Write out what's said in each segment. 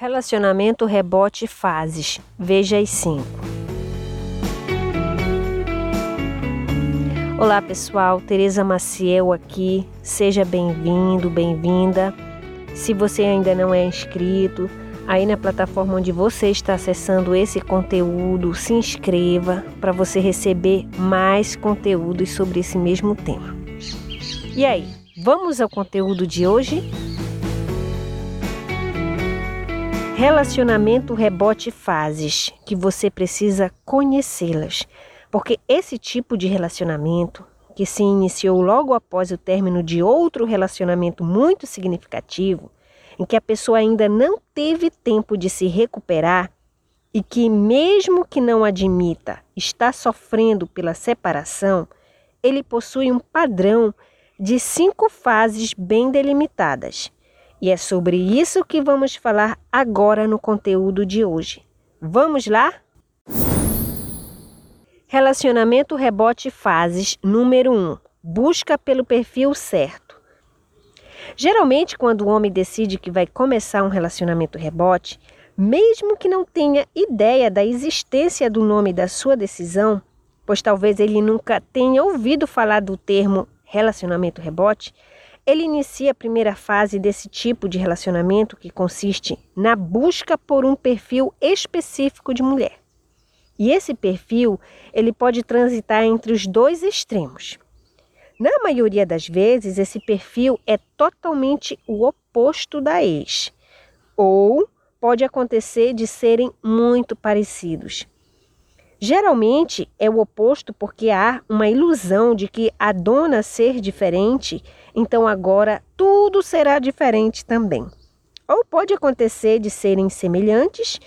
Relacionamento rebote fases. Veja as cinco. Olá pessoal, Tereza Maciel aqui. Seja bem-vindo, bem-vinda. Se você ainda não é inscrito, aí na plataforma onde você está acessando esse conteúdo, se inscreva para você receber mais conteúdos sobre esse mesmo tema. E aí, vamos ao conteúdo de hoje? Relacionamento rebote fases, que você precisa conhecê-las, porque esse tipo de relacionamento, que se iniciou logo após o término de outro relacionamento muito significativo, em que a pessoa ainda não teve tempo de se recuperar e que, mesmo que não admita, está sofrendo pela separação, ele possui um padrão de cinco fases bem delimitadas e é sobre isso que vamos falar agora no conteúdo de hoje. Vamos lá? Relacionamento rebote fases número 1. Um, busca pelo perfil certo. Geralmente, quando o homem decide que vai começar um relacionamento rebote, mesmo que não tenha ideia da existência do nome da sua decisão, pois talvez ele nunca tenha ouvido falar do termo relacionamento rebote, ele inicia a primeira fase desse tipo de relacionamento que consiste na busca por um perfil específico de mulher. E esse perfil, ele pode transitar entre os dois extremos. Na maioria das vezes, esse perfil é totalmente o oposto da ex, ou pode acontecer de serem muito parecidos. Geralmente é o oposto porque há uma ilusão de que a dona ser diferente, então agora tudo será diferente também. Ou pode acontecer de serem semelhantes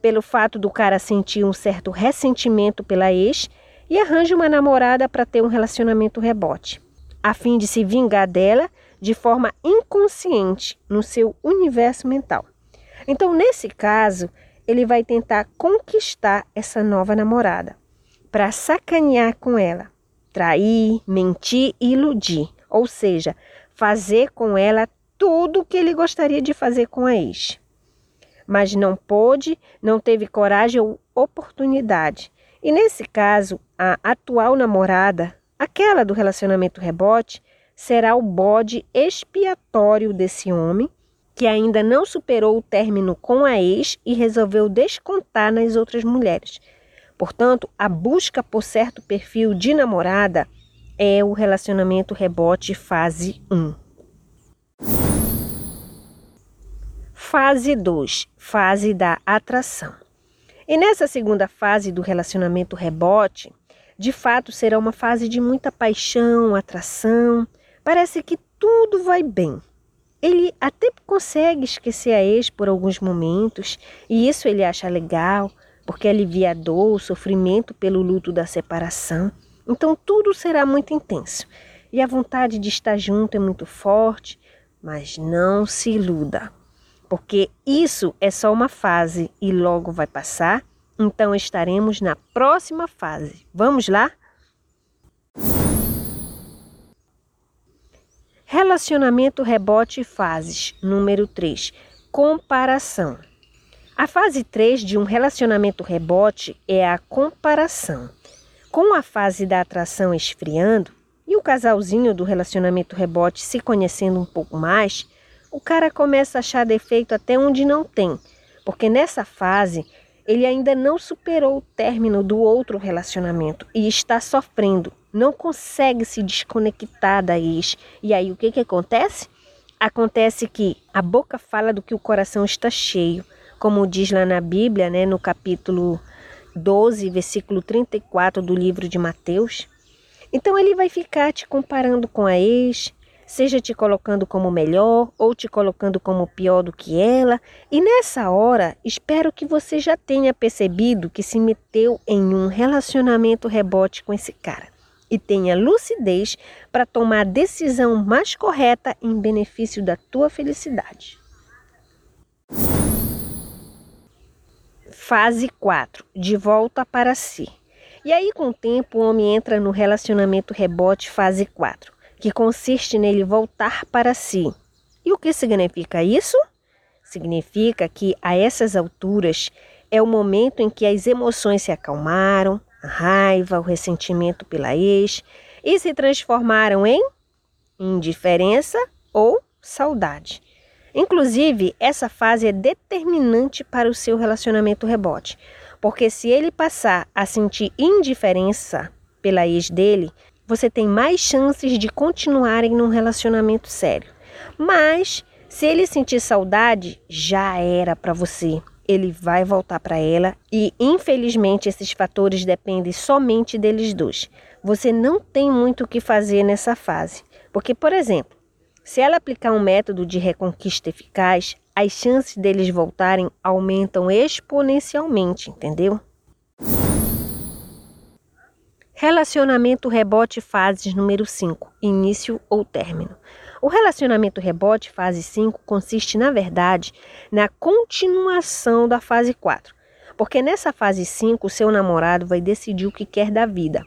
pelo fato do cara sentir um certo ressentimento pela ex e arranja uma namorada para ter um relacionamento rebote, a fim de se vingar dela de forma inconsciente no seu universo mental. Então, nesse caso, ele vai tentar conquistar essa nova namorada para sacanear com ela, trair, mentir e iludir, ou seja, fazer com ela tudo o que ele gostaria de fazer com a ex. Mas não pôde, não teve coragem ou oportunidade. E nesse caso, a atual namorada, aquela do relacionamento rebote, será o bode expiatório desse homem que ainda não superou o término com a ex e resolveu descontar nas outras mulheres. Portanto, a busca por certo perfil de namorada é o relacionamento rebote fase 1. Fase 2, fase da atração. E nessa segunda fase do relacionamento rebote, de fato será uma fase de muita paixão, atração. Parece que tudo vai bem. Ele até consegue esquecer a ex por alguns momentos, e isso ele acha legal, porque alivia a dor, o sofrimento pelo luto da separação. Então tudo será muito intenso. E a vontade de estar junto é muito forte, mas não se iluda, porque isso é só uma fase e logo vai passar. Então estaremos na próxima fase. Vamos lá? Relacionamento rebote fases. Número 3. Comparação. A fase 3 de um relacionamento rebote é a comparação. Com a fase da atração esfriando e o casalzinho do relacionamento rebote se conhecendo um pouco mais, o cara começa a achar defeito até onde não tem, porque nessa fase ele ainda não superou o término do outro relacionamento e está sofrendo não consegue se desconectar da ex. E aí o que, que acontece? Acontece que a boca fala do que o coração está cheio, como diz lá na Bíblia, né, no capítulo 12, versículo 34 do livro de Mateus. Então ele vai ficar te comparando com a ex, seja te colocando como melhor ou te colocando como pior do que ela. E nessa hora, espero que você já tenha percebido que se meteu em um relacionamento rebote com esse cara e tenha lucidez para tomar a decisão mais correta em benefício da tua felicidade. Fase 4 De volta para si. E aí, com o tempo, o homem entra no relacionamento rebote fase 4, que consiste nele voltar para si. E o que significa isso? Significa que a essas alturas é o momento em que as emoções se acalmaram, a raiva, o ressentimento pela ex, e se transformaram em indiferença ou saudade. Inclusive, essa fase é determinante para o seu relacionamento rebote, porque se ele passar a sentir indiferença pela ex dele, você tem mais chances de continuarem num relacionamento sério. Mas se ele sentir saudade, já era para você. Ele vai voltar para ela e, infelizmente, esses fatores dependem somente deles dois. Você não tem muito o que fazer nessa fase, porque, por exemplo, se ela aplicar um método de reconquista eficaz, as chances deles voltarem aumentam exponencialmente, entendeu? Relacionamento rebote fases número 5, início ou término. O relacionamento rebote fase 5 consiste, na verdade, na continuação da fase 4. Porque nessa fase 5, o seu namorado vai decidir o que quer da vida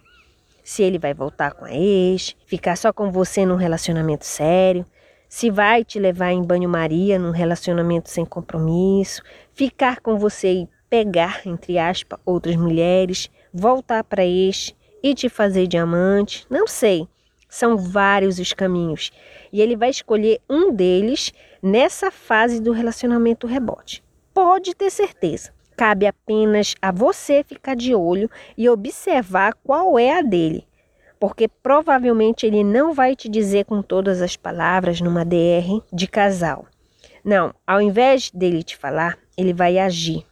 se ele vai voltar com a ex, ficar só com você num relacionamento sério, se vai te levar em banho-maria num relacionamento sem compromisso, ficar com você e pegar, entre aspas, outras mulheres, voltar para ex e te fazer diamante, não sei. São vários os caminhos e ele vai escolher um deles nessa fase do relacionamento rebote. Pode ter certeza. Cabe apenas a você ficar de olho e observar qual é a dele, porque provavelmente ele não vai te dizer com todas as palavras numa DR de casal. Não, ao invés dele te falar, ele vai agir.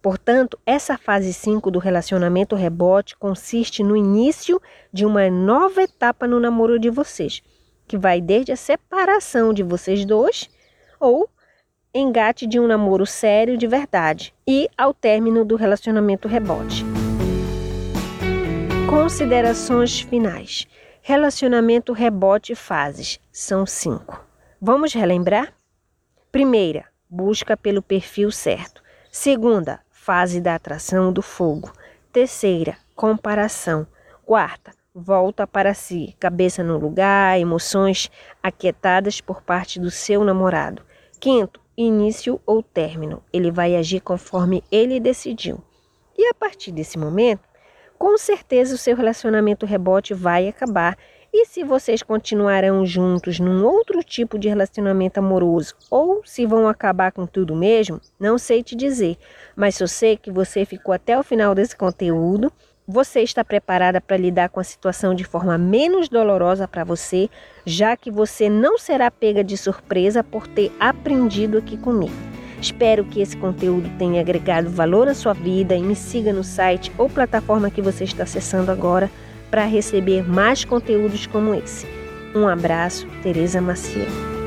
Portanto, essa fase 5 do relacionamento rebote consiste no início de uma nova etapa no namoro de vocês, que vai desde a separação de vocês dois ou engate de um namoro sério de verdade e ao término do relacionamento rebote. Considerações finais. Relacionamento rebote fases são cinco. Vamos relembrar? Primeira, busca pelo perfil certo. Segunda, fase da atração do fogo. Terceira, comparação. Quarta, volta para si, cabeça no lugar, emoções aquietadas por parte do seu namorado. Quinto, início ou término. Ele vai agir conforme ele decidiu. E a partir desse momento, com certeza o seu relacionamento rebote vai acabar. E se vocês continuarão juntos num outro tipo de relacionamento amoroso ou se vão acabar com tudo mesmo, não sei te dizer, mas só sei que você ficou até o final desse conteúdo você está preparada para lidar com a situação de forma menos dolorosa para você, já que você não será pega de surpresa por ter aprendido aqui comigo. Espero que esse conteúdo tenha agregado valor à sua vida e me siga no site ou plataforma que você está acessando agora para receber mais conteúdos como esse. Um abraço, Tereza Maciel.